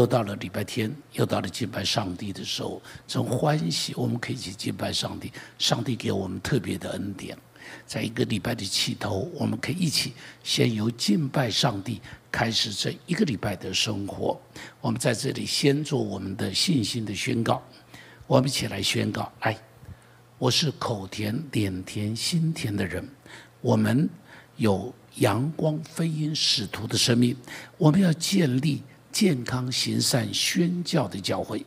又到了礼拜天，又到了敬拜上帝的时候，从欢喜我们可以去敬拜上帝。上帝给我们特别的恩典，在一个礼拜的起头，我们可以一起先由敬拜上帝开始这一个礼拜的生活。我们在这里先做我们的信心的宣告，我们一起来宣告：来，我是口甜、脸甜、心甜的人。我们有阳光飞鹰使徒的生命，我们要建立。健康行善宣教的教会，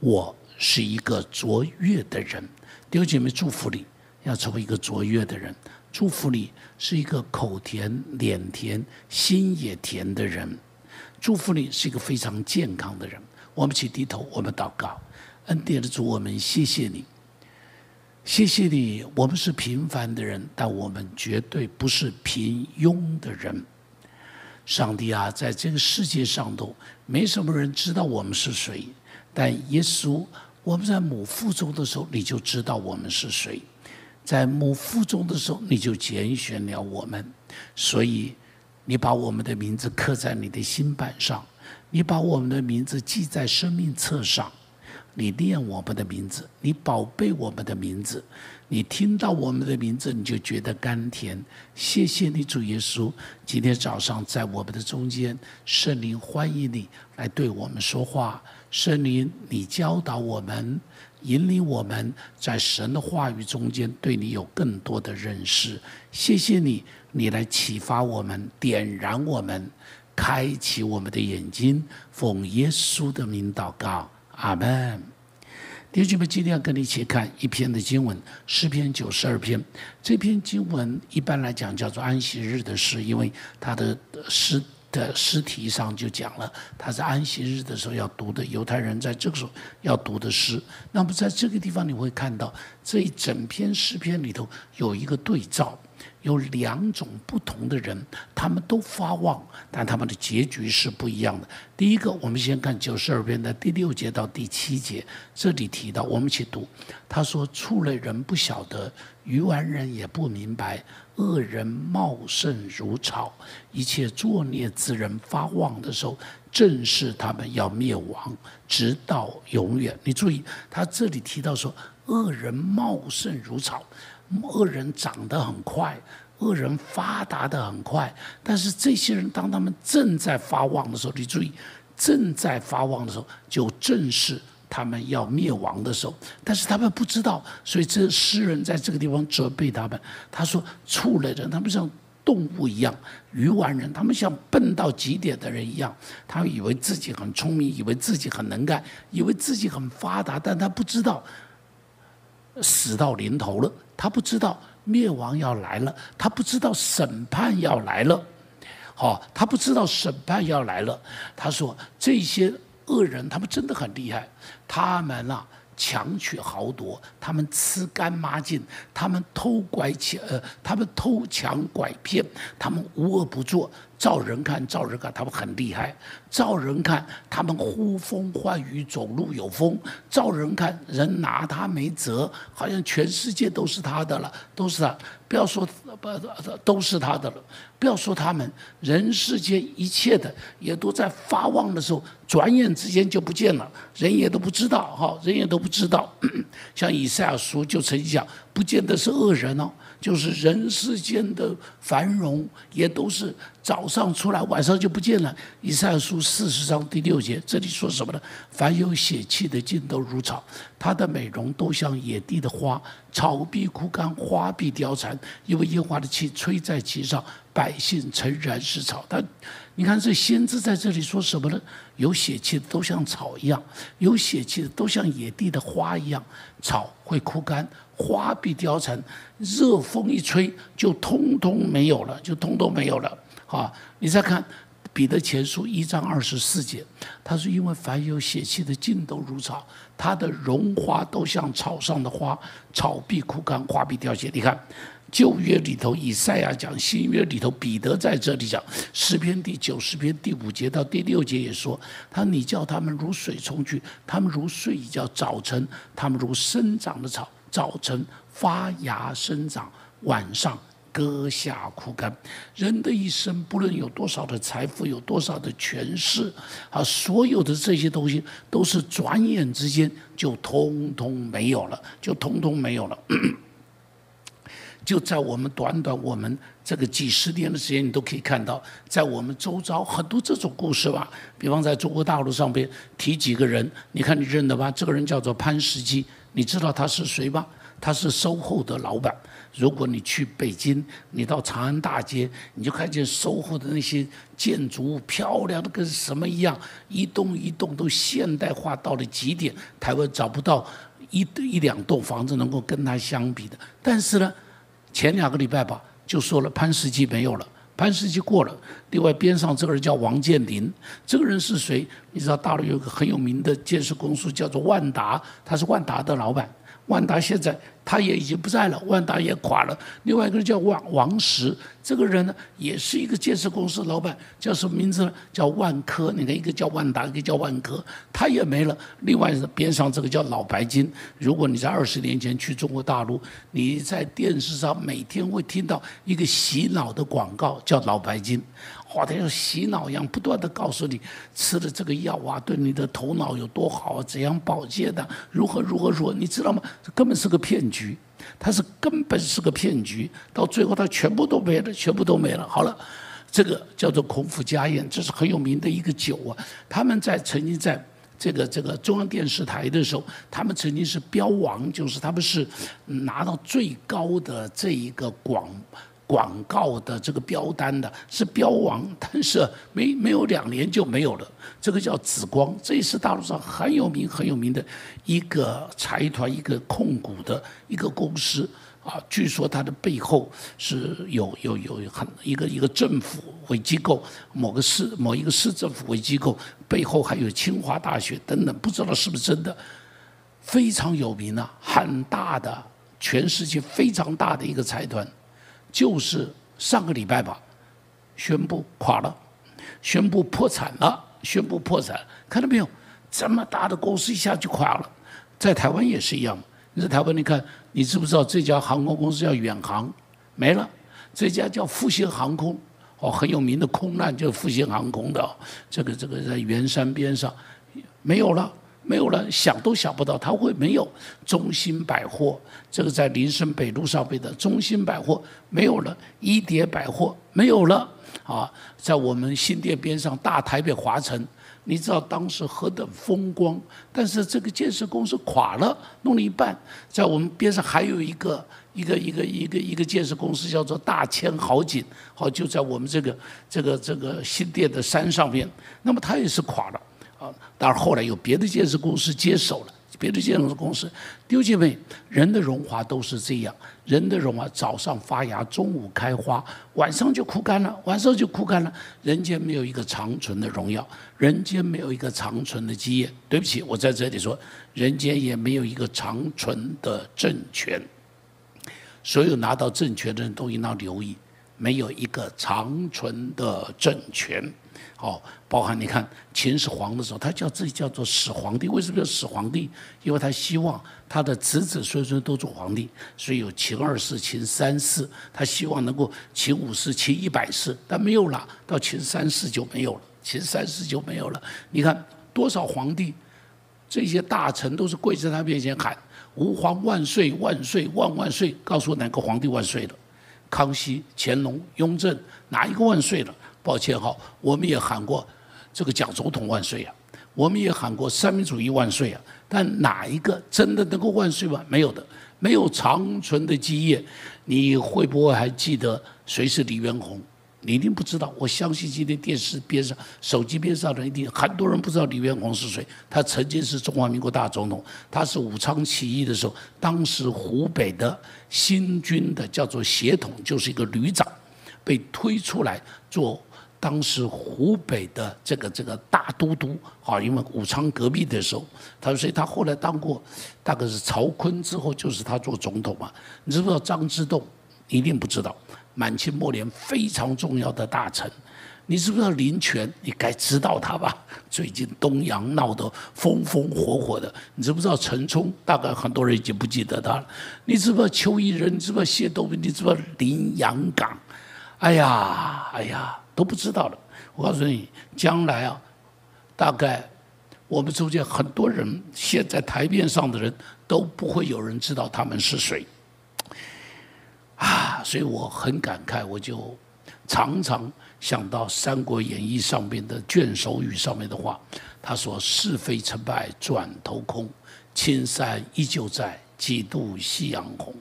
我是一个卓越的人。弟兄姐妹，祝福你，要成为一个卓越的人。祝福你是一个口甜、脸甜、心也甜的人。祝福你是一个非常健康的人。我们起低头，我们祷告。恩典的主，我们谢谢你，谢谢你。我们是平凡的人，但我们绝对不是平庸的人。上帝啊，在这个世界上头，没什么人知道我们是谁。但耶稣，我们在母腹中的时候，你就知道我们是谁；在母腹中的时候，你就拣选了我们。所以，你把我们的名字刻在你的心板上，你把我们的名字记在生命册上。你念我们的名字，你宝贝我们的名字，你听到我们的名字，你就觉得甘甜。谢谢你，主耶稣，今天早上在我们的中间，圣灵欢迎你来对我们说话。圣灵，你教导我们，引领我们在神的话语中间，对你有更多的认识。谢谢你，你来启发我们，点燃我们，开启我们的眼睛，奉耶稣的名祷告。阿门。弟兄们，今天要跟你一起看一篇的经文，诗篇九十二篇。这篇经文一般来讲叫做安息日的诗，因为它的诗的诗题上就讲了，它是安息日的时候要读的。犹太人在这个时候要读的诗。那么在这个地方你会看到，这一整篇诗篇里头有一个对照。有两种不同的人，他们都发旺，但他们的结局是不一样的。第一个，我们先看九十二篇的第六节到第七节，这里提到，我们一起读。他说：“畜类人不晓得，愚顽人也不明白，恶人茂盛如草，一切作孽之人发旺的时候，正是他们要灭亡，直到永远。”你注意，他这里提到说，恶人茂盛如草。恶人长得很快，恶人发达的很快，但是这些人当他们正在发旺的时候，你注意，正在发旺的时候，就正是他们要灭亡的时候。但是他们不知道，所以这诗人在这个地方责备他们。他说：“畜类人，他们像动物一样；愚顽人，他们像笨到极点的人一样。他以为自己很聪明，以为自己很能干，以为自己很发达，但他不知道。”死到临头了，他不知道灭亡要来了，他不知道审判要来了，好，他不知道审判要来了。他说：“这些恶人，他们真的很厉害，他们啊，强取豪夺，他们吃干抹净，他们偷拐抢，呃，他们偷抢拐骗，他们无恶不作。”照人看，照人看，他们很厉害；照人看，他们呼风唤雨，走路有风；照人看，人拿他没辙，好像全世界都是他的了，都是他。不要说不都是他的了，不要说他们，人世间一切的也都在发旺的时候，转眼之间就不见了，人也都不知道，哈，人也都不知道。像以赛亚书就曾经讲，不见得是恶人哦。就是人世间的繁荣，也都是早上出来，晚上就不见了。以赛书四十章第六节，这里说什么呢？凡有血气的，尽都如草，它的美容都像野地的花，草必枯干，花必凋残，因为烟花的气吹在其上，百姓诚然是草。但你看这先知在这里说什么呢？有血气的都像草一样，有血气的都像野地的花一样，草会枯干。花必凋残，热风一吹就通通没有了，就通通没有了。好，你再看彼得前书一章二十四节，他说：“因为凡有血气的，尽都如草，它的荣华都像草上的花，草必枯干，花必凋谢。”你看旧约里头以赛亚讲，新约里头彼得在这里讲，诗篇第九十篇第五节到第六节也说：“他你叫他们如水冲去，他们如睡一觉；早晨，他们如生长的草。”早晨发芽生长，晚上割下枯干。人的一生，不论有多少的财富，有多少的权势，啊，所有的这些东西，都是转眼之间就通通没有了，就通通没有了。就在我们短短我们这个几十年的时间，你都可以看到，在我们周遭很多这种故事吧。比方在中国大陆上边提几个人，你看你认得吧？这个人叫做潘石屹，你知道他是谁吗？他是收后的老板。如果你去北京，你到长安大街，你就看见收后的那些建筑物，漂亮的跟什么一样，一栋一栋都现代化到了极点。台湾找不到一一两栋房子能够跟他相比的。但是呢？前两个礼拜吧，就说了潘石屹没有了，潘石屹过了。另外边上这个人叫王健林，这个人是谁？你知道大陆有个很有名的建设公司叫做万达，他是万达的老板。万达现在他也已经不在了，万达也垮了。另外一个人叫王王石，这个人呢也是一个建设公司老板，叫什么名字呢？叫万科。你看，一个叫万达，一个叫万科，他也没了。另外边上这个叫老白金。如果你在二十年前去中国大陆，你在电视上每天会听到一个洗脑的广告，叫老白金。好像洗脑一样，不断的告诉你吃的这个药啊，对你的头脑有多好，怎样保健的，如何如何如何，你知道吗？这根本是个骗局，它是根本是个骗局，到最后它全部都没了，全部都没了。好了，这个叫做孔府家宴，这是很有名的一个酒啊。他们在曾经在这个这个中央电视台的时候，他们曾经是标王，就是他们是拿到最高的这一个广。广告的这个标单的是标王，但是没没有两年就没有了。这个叫紫光，这也是大陆上很有名很有名的一个财团、一个控股的一个公司啊。据说它的背后是有有有很一个一个政府为机构，某个市某一个市政府为机构，背后还有清华大学等等，不知道是不是真的，非常有名啊，很大的，全世界非常大的一个财团。就是上个礼拜吧，宣布垮了，宣布破产了，宣布破产，看到没有？这么大的公司一下就垮了，在台湾也是一样。你在台湾，你看，你知不知道这家航空公司叫远航，没了；这家叫复兴航空，哦，很有名的空难就是复兴航空的，这个这个在圆山边上，没有了。没有了，想都想不到他会没有中心百货，这个在林森北路上边的中心百货没有了，一叠百货没有了，啊，在我们新店边上大台北华城，你知道当时何等风光，但是这个建设公司垮了，弄了一半，在我们边上还有一个一个一个一个一个建设公司叫做大千豪景，好就在我们这个这个这个新店的山上面，那么它也是垮了。啊，当然后来有别的建设公司接手了，别的建设公司。丢姐妹，人的荣华都是这样，人的荣华早上发芽，中午开花，晚上就枯干了，晚上就枯干了。人间没有一个长存的荣耀，人间没有一个长存的基业。对不起，我在这里说，人间也没有一个长存的政权。所有拿到政权的人都应当留意，没有一个长存的政权。哦，包含你看秦始皇的时候，他叫自己叫做始皇帝。为什么叫始皇帝？因为他希望他的子子孙孙都做皇帝，所以有秦二世、秦三世。他希望能够秦五世、秦一百世，但没有了，到秦三世就没有了，秦三世就没有了。你看多少皇帝，这些大臣都是跪在他面前喊“吾皇万岁万岁万万岁”，告诉哪个皇帝万岁了？康熙、乾隆、雍正，哪一个万岁了？抱歉哈，我们也喊过这个蒋总统万岁啊，我们也喊过三民主义万岁啊，但哪一个真的能够万岁吗？没有的，没有长存的基业。你会不会还记得谁是李元洪？你一定不知道。我相信今天电视边上、手机边上的人一定很多人不知道李元洪是谁。他曾经是中华民国大总统，他是武昌起义的时候，当时湖北的新军的叫做协统，就是一个旅长，被推出来做。当时湖北的这个这个大都督啊，因为武昌革命的时候，他所以他后来当过，大概是曹锟之后就是他做总统嘛。你知不知道张之洞？一定不知道。满清末年非常重要的大臣，你知不知道林权？你该知道他吧？最近东阳闹得风风火火的，你知不知道陈冲？大概很多人已经不记得他了。你知不知道邱毅人？你知不知道谢东？你知不知道林洋港？哎呀，哎呀，都不知道了。我告诉你，将来啊，大概我们中间很多人，现在台面上的人都不会有人知道他们是谁。啊，所以我很感慨，我就常常。想到《三国演义》上面的卷首语上面的话，他说：“是非成败转头空，青山依旧在，几度夕阳红。”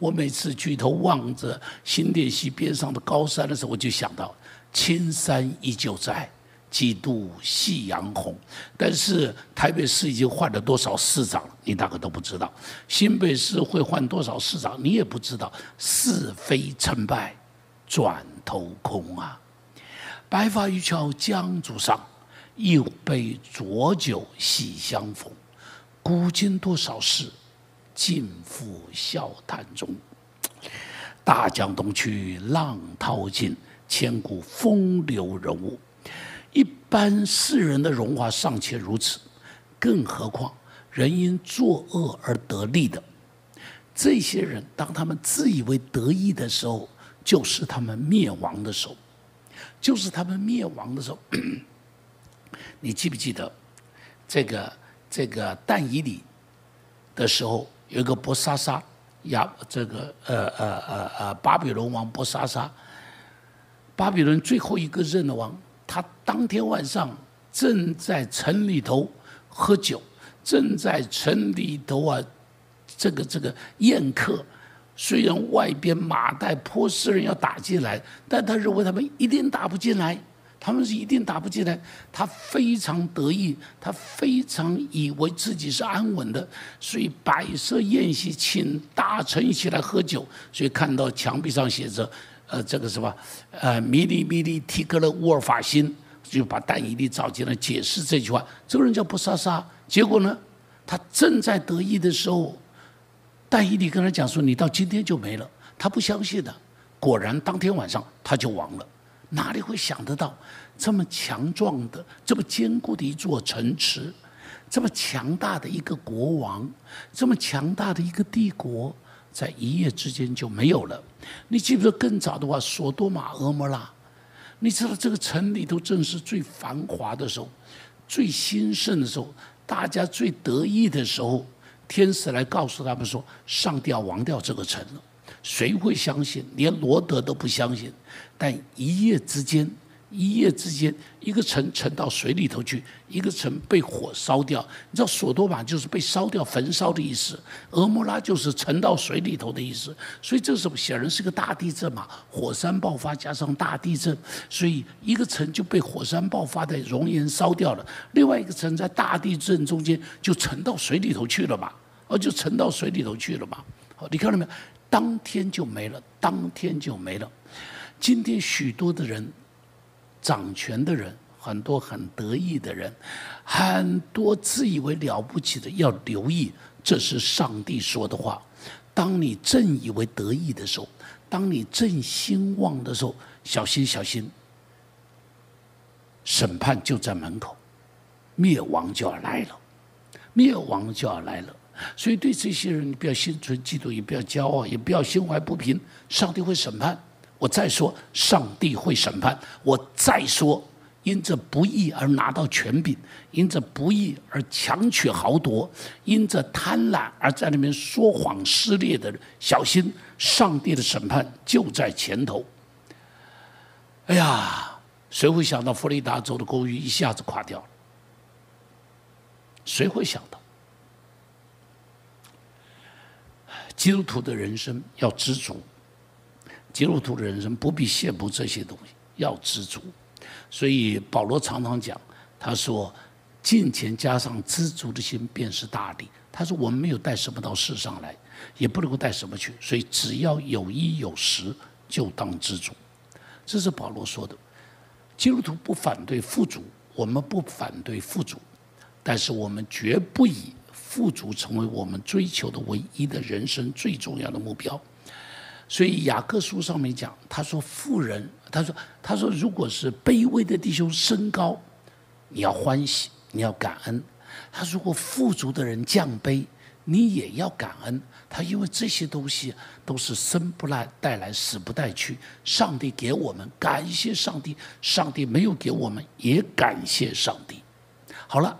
我每次举头望着新店溪边上的高山的时候，我就想到“青山依旧在，几度夕阳红”。但是台北市已经换了多少市长，你大概都不知道；新北市会换多少市长，你也不知道。是非成败转头空啊！白发渔樵江渚上，一杯浊酒喜相逢。古今多少事，尽付笑谈中。大江东去，浪淘尽，千古风流人物。一般世人的荣华尚且如此，更何况人因作恶而得利的这些人，当他们自以为得意的时候，就是他们灭亡的时候。就是他们灭亡的时候，你记不记得这个这个但以里的时候，有一个波沙沙亚这个呃呃呃呃巴比伦王波沙沙，巴比伦最后一个任的王，他当天晚上正在城里头喝酒，正在城里头啊这个这个宴客。虽然外边马代波斯人要打进来，但他认为他们一定打不进来，他们是一定打不进来。他非常得意，他非常以为自己是安稳的，所以摆设宴席，请大臣一起来喝酒。所以看到墙壁上写着，呃，这个什么，呃，米利米利提格勒乌尔法辛，就把但以利找进来解释这句话。这个人叫布萨沙，结果呢，他正在得意的时候。但以利跟他讲说：“你到今天就没了。”他不相信的，果然当天晚上他就亡了。哪里会想得到，这么强壮的、这么坚固的一座城池，这么强大的一个国王，这么强大的一个帝国，在一夜之间就没有了？你记不记得更早的话，索多玛、俄摩拉，你知道这个城里头正是最繁华的时候，最兴盛的时候，大家最得意的时候。天使来告诉他们说：“上帝要亡掉这个城了，谁会相信？连罗德都不相信。但一夜之间，一夜之间，一个城沉到水里头去，一个城被火烧掉。你知道，索多玛就是被烧掉、焚烧的意思；俄摩拉就是沉到水里头的意思。所以这时候显然是个大地震嘛，火山爆发加上大地震，所以一个城就被火山爆发的熔岩烧掉了，另外一个城在大地震中间就沉到水里头去了嘛。”而就沉到水里头去了嘛？好，你看到没有？当天就没了，当天就没了。今天许多的人，掌权的人，很多很得意的人，很多自以为了不起的，要留意，这是上帝说的话。当你正以为得意的时候，当你正兴旺的时候，小心小心，审判就在门口，灭亡就要来了，灭亡就要来了。所以，对这些人，你不要心存嫉妒，也不要骄傲，也不要心怀不平。上帝会审判。我再说，上帝会审判。我再说，因着不义而拿到权柄，因着不义而强取豪夺，因着贪婪而在那边说谎撕裂的人，小心，上帝的审判就在前头。哎呀，谁会想到佛罗里达州的公寓一下子垮掉了？谁会想到？基督徒的人生要知足，基督徒的人生不必羡慕这些东西，要知足。所以保罗常常讲，他说：“金钱加上知足的心，便是大利。”他说：“我们没有带什么到世上来，也不能够带什么去，所以只要有衣有食，就当知足。”这是保罗说的。基督徒不反对富足，我们不反对富足，但是我们绝不以。富足成为我们追求的唯一的人生最重要的目标，所以雅各书上面讲，他说富人他说：“他说，如果是卑微的弟兄升高，你要欢喜，你要感恩；他如果富足的人降卑，你也要感恩。他因为这些东西都是生不来带来，死不带去。上帝给我们，感谢上帝；上帝没有给我们，也感谢上帝。好了，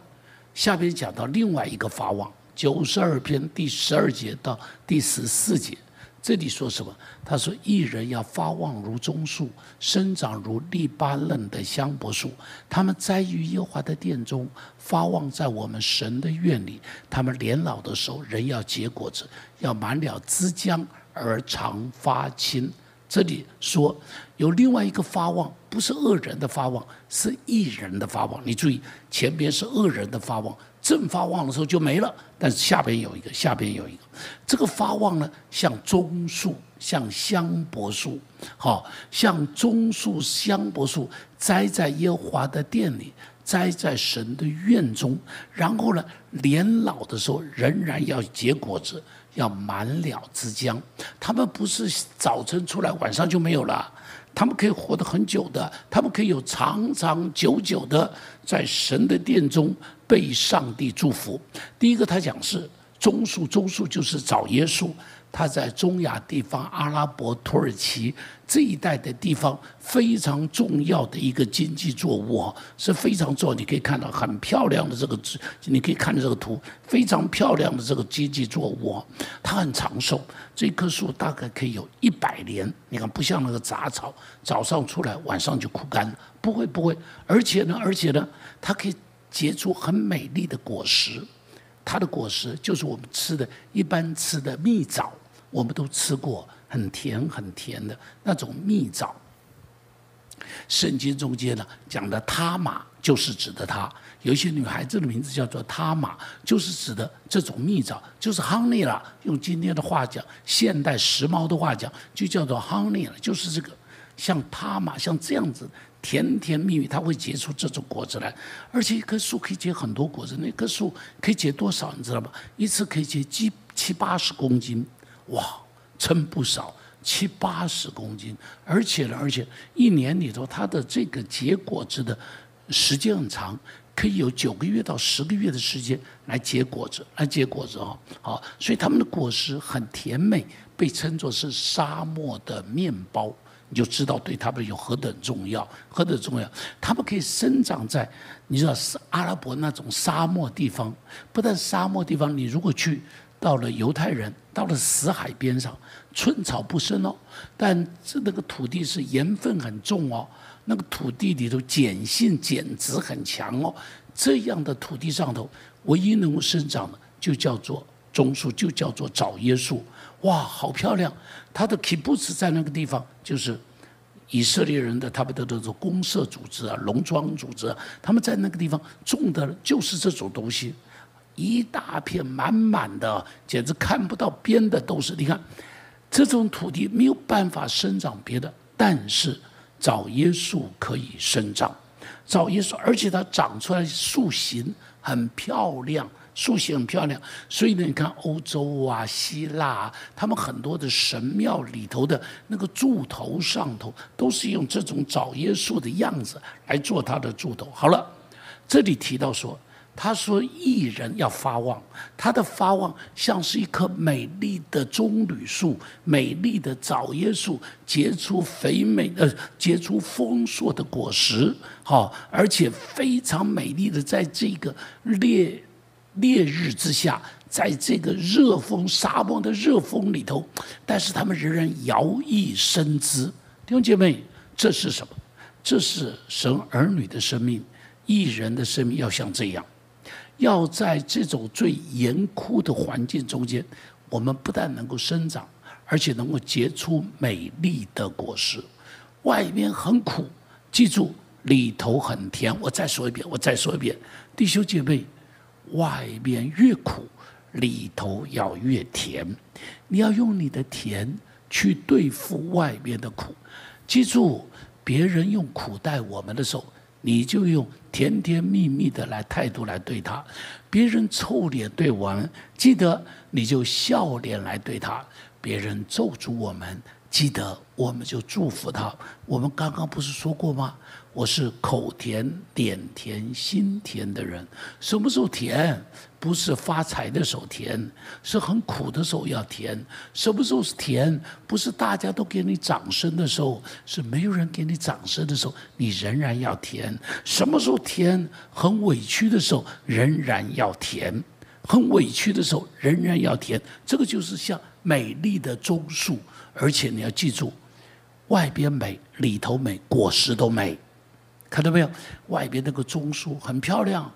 下边讲到另外一个法网，九十二篇第十二节到第十四节。”这里说什么？他说：“艺人要发旺如棕树，生长如利巴嫩的香柏树。他们栽于耶和华的殿中，发旺在我们神的院里。他们年老的时候，人要结果子，要满了枝浆而常发青。”这里说有另外一个发旺，不是恶人的发旺，是艺人的发旺。你注意，前边是恶人的发旺。正发旺的时候就没了，但是下边有一个，下边有一个，这个发旺呢，像棕树，像香柏树，好，像棕树、香柏树栽在耶和华的殿里，栽在神的院中，然后呢，年老的时候仍然要结果子，要满了枝浆。他们不是早晨出来，晚上就没有了。他们可以活得很久的，他们可以有长长久久的在神的殿中被上帝祝福。第一个，他讲是棕树，棕树就是枣椰树。它在中亚地方、阿拉伯、土耳其这一带的地方非常重要的一个经济作物啊，是非常重要。你可以看到很漂亮的这个，你可以看这个图，非常漂亮的这个经济作物啊，它很长寿。这棵树大概可以有一百年。你看，不像那个杂草，早上出来，晚上就枯干了。不会，不会。而且呢，而且呢，它可以结出很美丽的果实。它的果实就是我们吃的一般吃的蜜枣。我们都吃过很甜很甜的那种蜜枣。圣经中间呢讲的他玛就是指的它，有一些女孩子的名字叫做他玛，就是指的这种蜜枣，就是 honey 了。用今天的话讲，现代时髦的话讲，就叫做 honey 了，就是这个像他玛像这样子甜甜蜜蜜，它会结出这种果子来。而且一棵树可以结很多果子，那棵树可以结多少，你知道吗？一次可以结七七八十公斤。哇，称不少，七八十公斤，而且呢，而且一年里头它的这个结果子的时间很长，可以有九个月到十个月的时间来结果子，来结果子哦，好，所以它们的果实很甜美，被称作是沙漠的面包，你就知道对他们有何等重要，何等重要。他们可以生长在你知道是阿拉伯那种沙漠地方，不但沙漠地方，你如果去。到了犹太人，到了死海边上，寸草不生哦。但这那个土地是盐分很重哦，那个土地里头碱性碱值很强哦。这样的土地上头，唯一能够生长的就叫做棕树，就叫做枣椰树。哇，好漂亮！它的 kibbutz 在那个地方，就是以色列人的他们的这种公社组织啊、农庄组织啊，他们在那个地方种的就是这种东西。一大片满满的，简直看不到边的都是。你看，这种土地没有办法生长别的，但是枣椰树可以生长。枣椰树，而且它长出来树形很漂亮，树形很漂亮。所以呢，你看欧洲啊、希腊，他们很多的神庙里头的那个柱头上头，都是用这种枣椰树的样子来做它的柱头。好了，这里提到说。他说：“艺人要发旺，他的发旺像是一棵美丽的棕榈树，美丽的枣椰树，结出肥美的、结出丰硕的果实，好，而且非常美丽的，在这个烈烈日之下，在这个热风沙漠的热风里头，但是他们仍然摇曳生姿。弟兄姐妹，这是什么？这是神儿女的生命，艺人的生命要像这样。”要在这种最严酷的环境中间，我们不但能够生长，而且能够结出美丽的果实。外面很苦，记住里头很甜。我再说一遍，我再说一遍，弟兄姐妹，外面越苦，里头要越甜。你要用你的甜去对付外面的苦。记住，别人用苦待我们的时候。你就用甜甜蜜蜜的来态度来对他，别人臭脸对我们，记得你就笑脸来对他；别人咒诅我们，记得我们就祝福他。我们刚刚不是说过吗？我是口甜、脸甜、心甜的人。什么时候甜？不是发财的时候甜，是很苦的时候要甜。什么时候是甜？不是大家都给你掌声的时候，是没有人给你掌声的时候，你仍然要甜。什么时候甜？很委屈的时候，仍然要甜。很委屈的时候，仍然要甜。这个就是像美丽的棕树。而且你要记住，外边美，里头美，果实都美，看到没有？外边那个棕树很漂亮，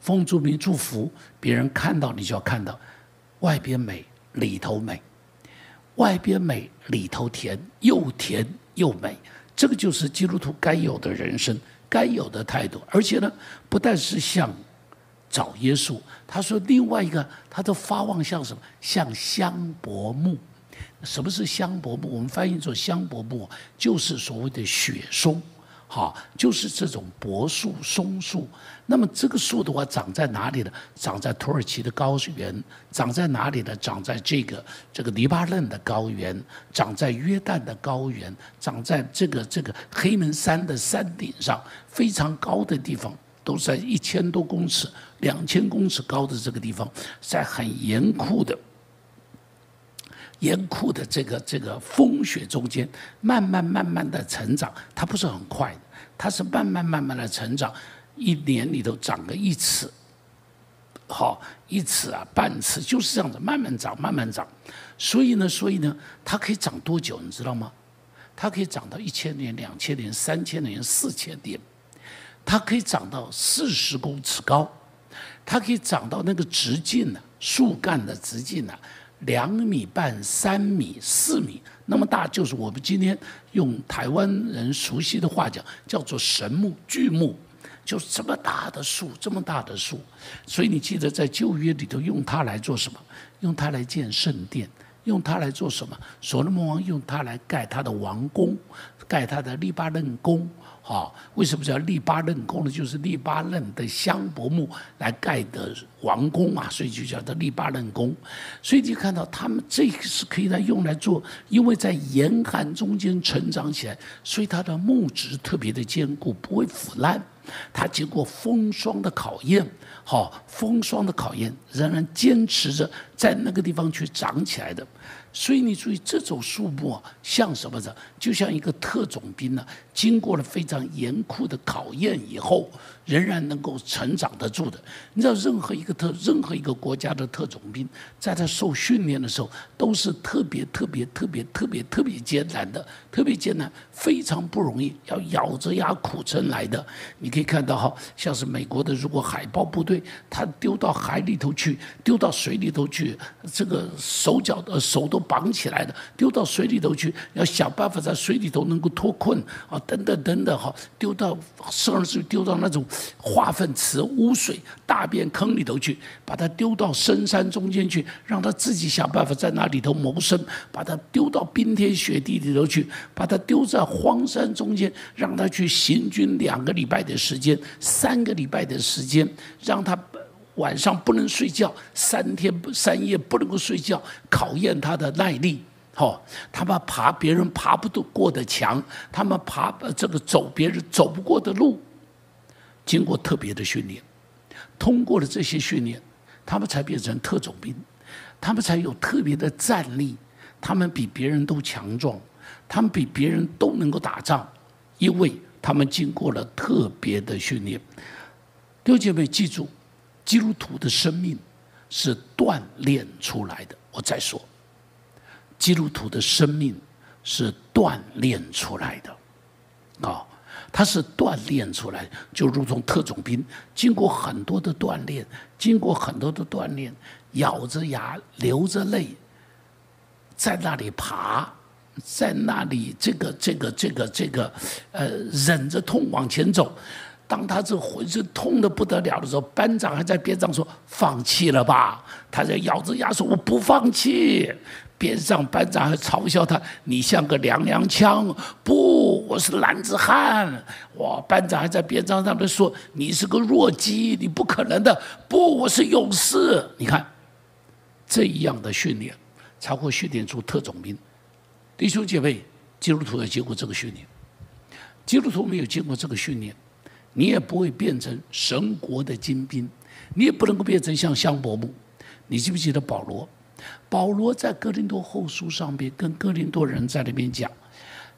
风烛明祝福，别人看到你就要看到，外边美，里头美，外边美，里头甜，又甜又美，这个就是基督徒该有的人生，该有的态度。而且呢，不但是像找耶稣，他说另外一个，他的发望像什么？像香柏木。什么是香柏木？我们翻译做香柏木，就是所谓的雪松，好，就是这种柏树、松树。那么这个树的话，长在哪里呢？长在土耳其的高原，长在哪里呢？长在这个这个黎巴嫩的高原，长在约旦的高原，长在这个这个黑门山的山顶上，非常高的地方，都在一千多公尺、两千公尺高的这个地方，在很严酷的。严酷的这个这个风雪中间，慢慢慢慢的成长，它不是很快的，它是慢慢慢慢的成长，一年里头长个一尺，好一尺啊半尺，就是这样子慢慢长慢慢长，所以呢所以呢，它可以长多久你知道吗？它可以长到一千年、两千年、三千年、四千年，它可以长到四十公尺高，它可以长到那个直径呢，树干的直径呢。两米半、三米、四米那么大，就是我们今天用台湾人熟悉的话讲，叫做神木、巨木，就是这么大的树，这么大的树。所以你记得在旧约里头用它来做什么？用它来建圣殿，用它来做什么？所罗门王用它来盖他的王宫，盖他的黎巴嫩宫。啊，为什么叫利巴嫩宫呢？就是利巴嫩的香柏木来盖的王宫啊，所以就叫做利巴嫩宫。所以你看到他们这个是可以来用来做，因为在严寒中间成长起来，所以它的木质特别的坚固，不会腐烂。它经过风霜的考验，好，风霜的考验，仍然坚持着在那个地方去长起来的。所以你注意，这种树木啊，像什么呢？就像一个特种兵呢，经过了非常严酷的考验以后。仍然能够成长得住的。你知道，任何一个特任何一个国家的特种兵，在他受训练的时候，都是特别特别特别特别特别艰难的，特别艰难，非常不容易，要咬着牙苦撑来的。你可以看到哈，像是美国的，如果海豹部队，他丢到海里头去，丢到水里头去，这个手脚的手都绑起来的，丢到水里头去，要想办法在水里头能够脱困啊，等等等等哈，丢到甚至丢到那种。化粪池、污水、大便坑里头去，把它丢到深山中间去，让他自己想办法在那里头谋生；把它丢到冰天雪地里头去，把它丢在荒山中间，让他去行军两个礼拜的时间、三个礼拜的时间，让他晚上不能睡觉，三天三夜不能够睡觉，考验他的耐力。好，他们爬别人爬不过的墙，他们爬这个走别人走不过的路。经过特别的训练，通过了这些训练，他们才变成特种兵，他们才有特别的战力，他们比别人都强壮，他们比别人都能够打仗，因为他们经过了特别的训练。六姐妹，记住，基督徒的生命是锻炼出来的。我再说，基督徒的生命是锻炼出来的，啊。他是锻炼出来，就如同特种兵，经过很多的锻炼，经过很多的锻炼，咬着牙，流着泪，在那里爬，在那里这个这个这个这个，呃，忍着痛往前走。当他这浑身痛的不得了的时候，班长还在边上说：“放弃了吧？”他在咬着牙说：“我不放弃。”边上班长还嘲笑他：“你像个娘娘腔。”不，我是男子汉。哇！班长还在边上上面说：“你是个弱鸡，你不可能的。”不，我是勇士。你看，这样的训练才会训练出特种兵。弟兄姐妹，基督徒要经过这个训练，基督徒没有经过这个训练，你也不会变成神国的精兵，你也不能够变成像香柏木。你记不记得保罗？保罗在哥林多后书上边跟哥林多人在那边讲，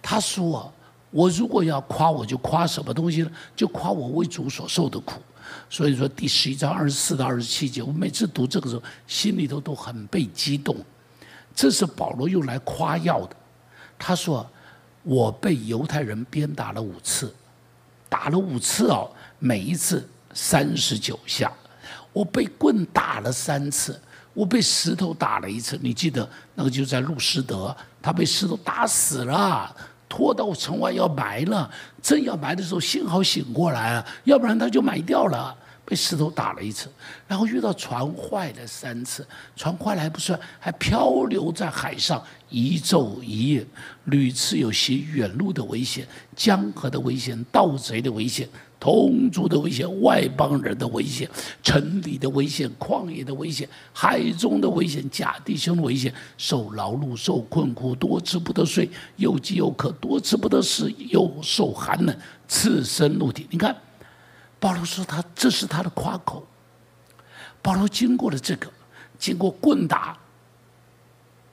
他说：“我如果要夸，我就夸什么东西呢？就夸我为主所受的苦。”所以说第十一章二十四到二十七节，我每次读这个时候，心里头都很被激动。这是保罗用来夸耀的。他说：“我被犹太人鞭打了五次，打了五次哦，每一次三十九下。我被棍打了三次，我被石头打了一次。你记得那个就在路斯德，他被石头打死了，拖到城外要埋了。正要埋的时候，幸好醒过来了，要不然他就埋掉了。”被石头打了一次，然后遇到船坏了三次，船坏了还不算，还漂流在海上一昼一夜，屡次有些远路的危险、江河的危险、盗贼的危险、同族的危险、外邦人的危险、城里的危险、旷野的危险、海中的危险、假弟兄的危险，受劳碌、受困苦、多吃不得睡、又饥又渴、多吃不得食、又受寒冷、赤身露体。你看。保罗说：“他这是他的夸口。保罗经过了这个，经过棍打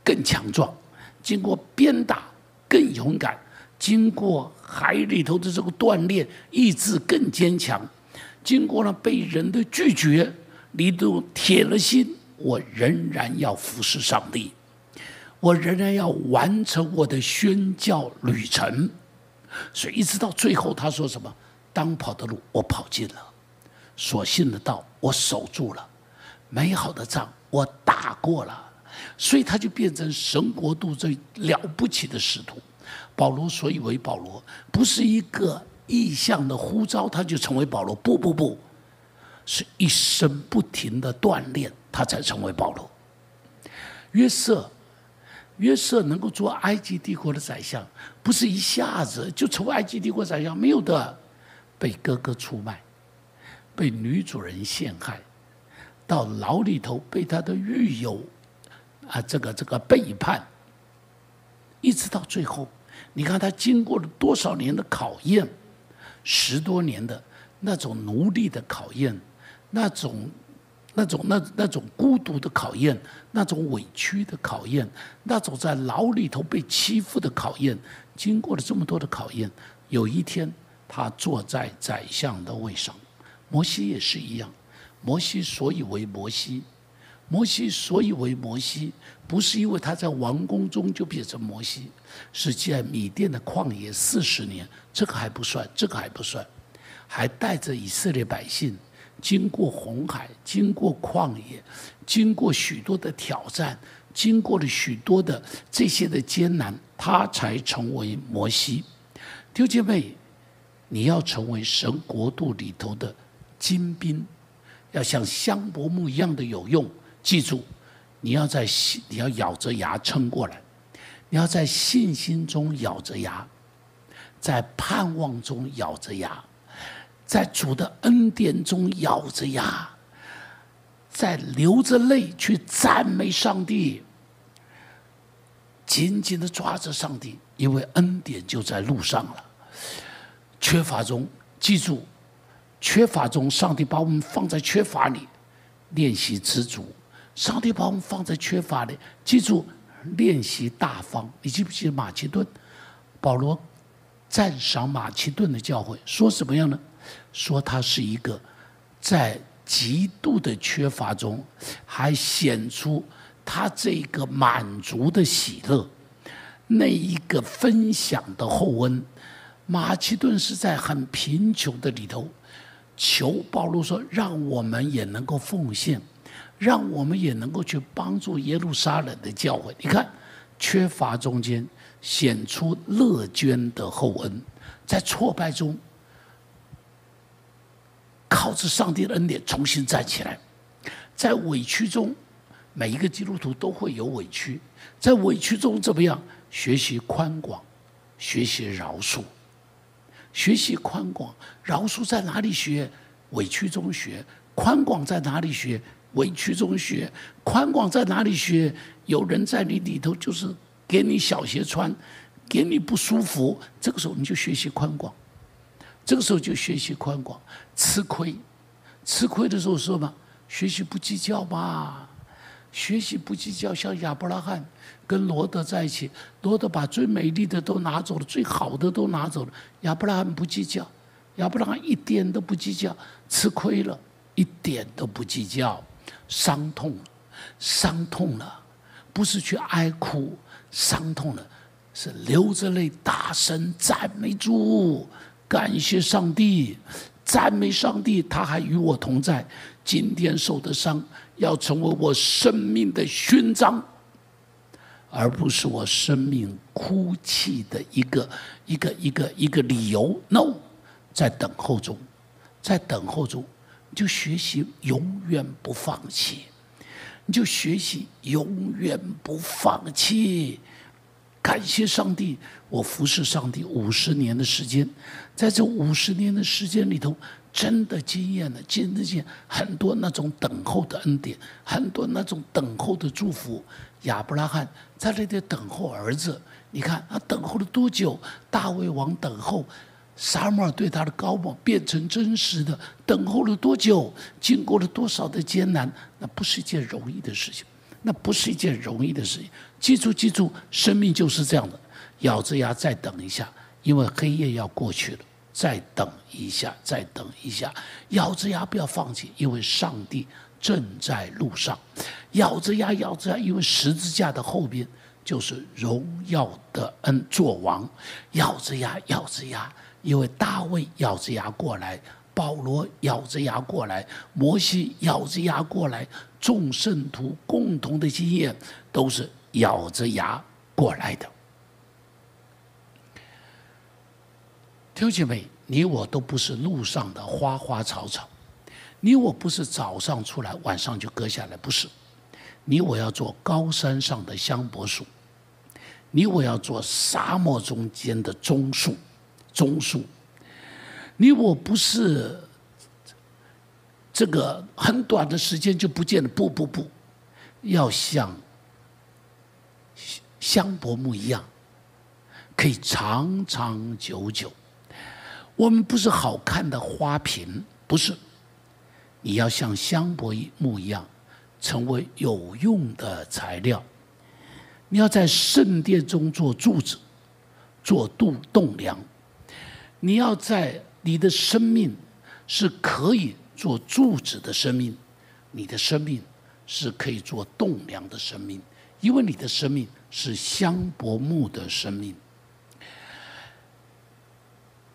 更强壮，经过鞭打更勇敢，经过海里头的这个锻炼，意志更坚强。经过了被人的拒绝，你都铁了心，我仍然要服侍上帝，我仍然要完成我的宣教旅程。所以一直到最后，他说什么？”当跑的路我跑尽了，所信的道我守住了，美好的仗我打过了，所以他就变成神国度最了不起的使徒。保罗所以为保罗，不是一个意向的呼召他就成为保罗，不不不，是一生不停的锻炼他才成为保罗。约瑟，约瑟能够做埃及帝国的宰相，不是一下子就成为埃及帝国宰相，没有的。被哥哥出卖，被女主人陷害，到牢里头被他的狱友啊，这个这个背叛，一直到最后，你看他经过了多少年的考验，十多年的那种奴隶的考验，那种那种那那种孤独的考验，那种委屈的考验，那种在牢里头被欺负的考验，经过了这么多的考验，有一天。他坐在宰相的位上，摩西也是一样。摩西所以为摩西，摩西所以为摩西，不是因为他在王宫中就变成摩西，是在米甸的旷野四十年，这个还不算，这个还不算，还带着以色列百姓经过红海，经过旷野，经过许多的挑战，经过了许多的这些的艰难，他才成为摩西。丢姐妹。你要成为神国度里头的精兵，要像香柏木一样的有用。记住，你要在信，你要咬着牙撑过来，你要在信心中咬着牙，在盼望中咬着牙，在主的恩典中咬着牙，在流着泪去赞美上帝，紧紧的抓着上帝，因为恩典就在路上了。缺乏中，记住，缺乏中，上帝把我们放在缺乏里，练习知足；上帝把我们放在缺乏里，记住，练习大方。你记不记得马其顿？保罗赞赏马其顿的教会，说什么样呢？说他是一个在极度的缺乏中，还显出他这个满足的喜乐，那一个分享的厚恩。马其顿是在很贫穷的里头，求保罗说：“让我们也能够奉献，让我们也能够去帮助耶路撒冷的教会。”你看，缺乏中间显出乐捐的厚恩，在挫败中靠着上帝的恩典重新站起来，在委屈中，每一个基督徒都会有委屈，在委屈中怎么样？学习宽广，学习饶恕。学习宽广，饶恕在哪里学？委屈中学。宽广在哪里学？委屈中学。宽广在哪里学？有人在你里头就是给你小鞋穿，给你不舒服，这个时候你就学习宽广，这个时候就学习宽广，吃亏，吃亏的时候说嘛，学习不计较嘛，学习不计较，像亚伯拉罕跟罗德在一起，罗德把最美丽的都拿走了，最好的都拿走了，亚伯拉罕不计较，亚伯拉罕一点都不计较，吃亏了，一点都不计较，伤痛，伤痛了，不是去哀哭。伤痛了，是流着泪大声赞美主，感谢上帝，赞美上帝，他还与我同在。今天受的伤要成为我生命的勋章，而不是我生命哭泣的一个一个一个一个理由。No，在等候中，在等候中，就学习永远不放弃。你就学习，永远不放弃。感谢上帝，我服侍上帝五十年的时间，在这五十年的时间里头，真的经验了，经历见很多那种等候的恩典，很多那种等候的祝福。亚伯拉罕在那里等候儿子，你看他等候了多久？大卫王等候。撒母耳对他的高望变成真实的，等候了多久？经过了多少的艰难？那不是一件容易的事情，那不是一件容易的事情。记住，记住，生命就是这样的，咬着牙再等一下，因为黑夜要过去了。再等一下，再等一下，咬着牙不要放弃，因为上帝正在路上。咬着牙，咬着牙，因为十字架的后边就是荣耀的恩作王。咬着牙，咬着牙。因为大卫咬着牙过来，保罗咬着牙过来，摩西咬着牙过来，众圣徒共同的经验都是咬着牙过来的。弟兄妹，你我都不是路上的花花草草，你我不是早上出来晚上就割下来，不是。你我要做高山上的香柏树，你我要做沙漠中间的棕树。中枢，你我不是这个很短的时间就不见了。不不不，要像香柏木一样，可以长长久久。我们不是好看的花瓶，不是。你要像香柏木一样，成为有用的材料。你要在圣殿中做柱子，做度栋梁。你要在你的生命是可以做柱子的生命，你的生命是可以做栋梁的生命，因为你的生命是香柏木的生命。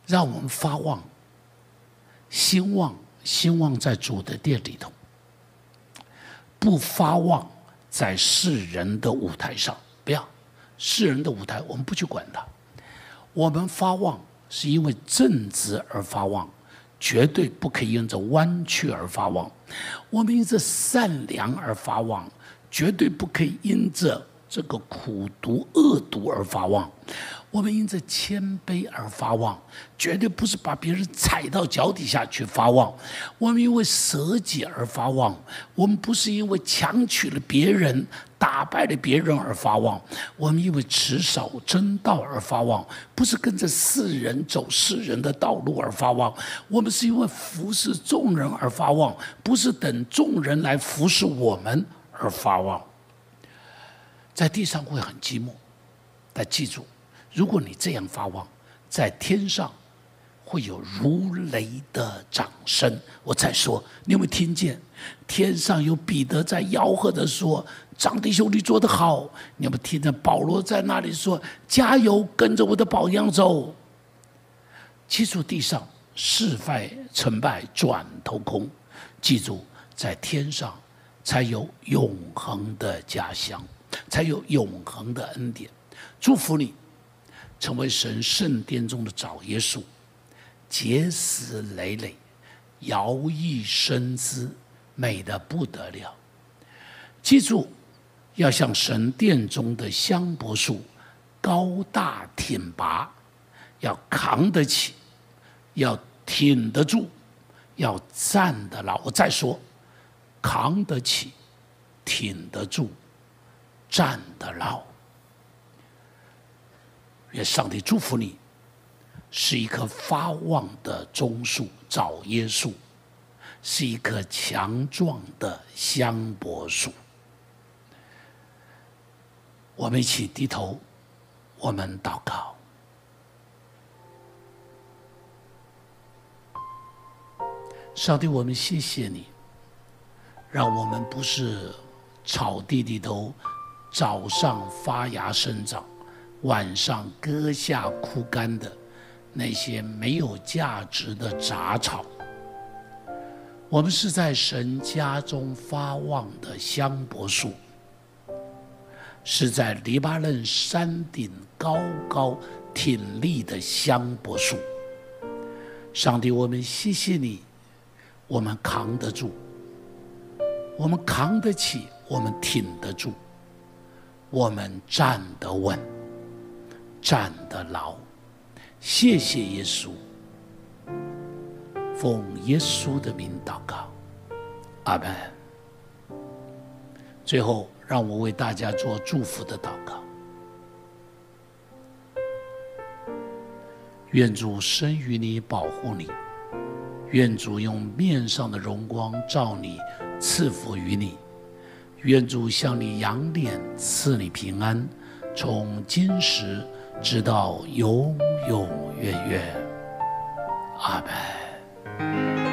让我们发望，兴旺，兴旺在主的殿里头，不发望在世人的舞台上，不要世人的舞台，我们不去管它，我们发望。是因为正直而发旺，绝对不可以因着弯曲而发旺；我们因着善良而发旺，绝对不可以因着这个苦毒恶毒而发旺。我们因着谦卑而发旺，绝对不是把别人踩到脚底下去发旺；我们因为舍己而发旺，我们不是因为强取了别人、打败了别人而发旺；我们因为持守真道而发旺，不是跟着世人走世人的道路而发旺；我们是因为服侍众人而发旺，不是等众人来服侍我们而发旺。在地上会很寂寞，但记住。如果你这样发旺，在天上会有如雷的掌声。我再说，你有没有听见？天上有彼得在吆喝着说：“张弟兄，你做得好！”你们听着保罗在那里说：“加油，跟着我的榜样走。”记住，地上是败成败转头空。记住，在天上才有永恒的家乡，才有永恒的恩典。祝福你。成为神圣殿中的早耶稣，结实累累，摇曳生姿，美的不得了。记住，要像神殿中的香柏树，高大挺拔，要扛得起，要挺得住，要站得牢。我再说，扛得起，挺得住，站得牢。愿上帝祝福你，是一棵发旺的棕树，枣椰树，是一棵强壮的香柏树。我们一起低头，我们祷告。上帝，我们谢谢你，让我们不是草地里头早上发芽生长，晚上割下枯干的那些没有价值的杂草。我们是在神家中发旺的香柏树，是在黎巴嫩山顶高高挺立的香柏树。上帝，我们谢谢你。我们扛得住，我们扛得起，我们挺得住，我们站得稳，站得牢。谢谢耶稣，奉耶稣的名祷告，阿门。最后，让我为大家做祝福的祷告。愿主生于你，保护你。愿主用面上的荣光照你，赐福于你。愿主向你扬脸，赐你平安，从今时直到永永远远。阿门。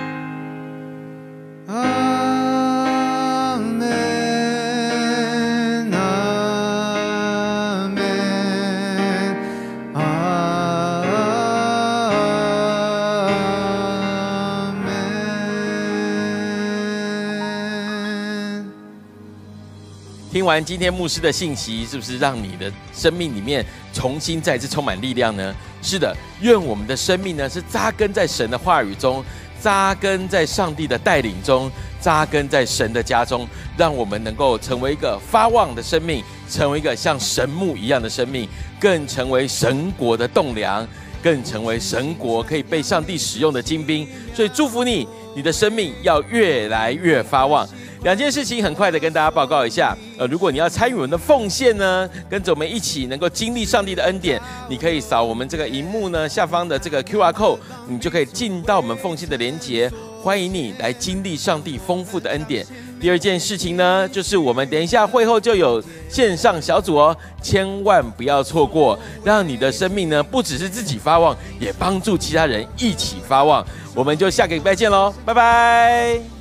听完今天牧师的信息，是不是让你的生命里面重新再次充满力量呢？是的，愿我们的生命呢是扎根在神的话语中，扎根在上帝的带领中，扎根在神的家中，让我们能够成为一个发旺的生命，成为一个像神木一样的生命，更成为神国的栋梁，更成为神国可以被上帝使用的精兵。所以祝福你，你的生命要越来越发旺。两件事情很快的跟大家报告一下。呃，如果你要参与我们的奉献呢，跟着我们一起能够经历上帝的恩典，你可以扫我们这个荧幕呢下方的这个 Q R code，你就可以进到我们奉献的连结。欢迎你来经历上帝丰富的恩典。第二件事情呢，就是我们等一下会后就有线上小组哦，千万不要错过，让你的生命呢不只是自己发旺，也帮助其他人一起发旺。我们就下个礼拜见喽，拜拜。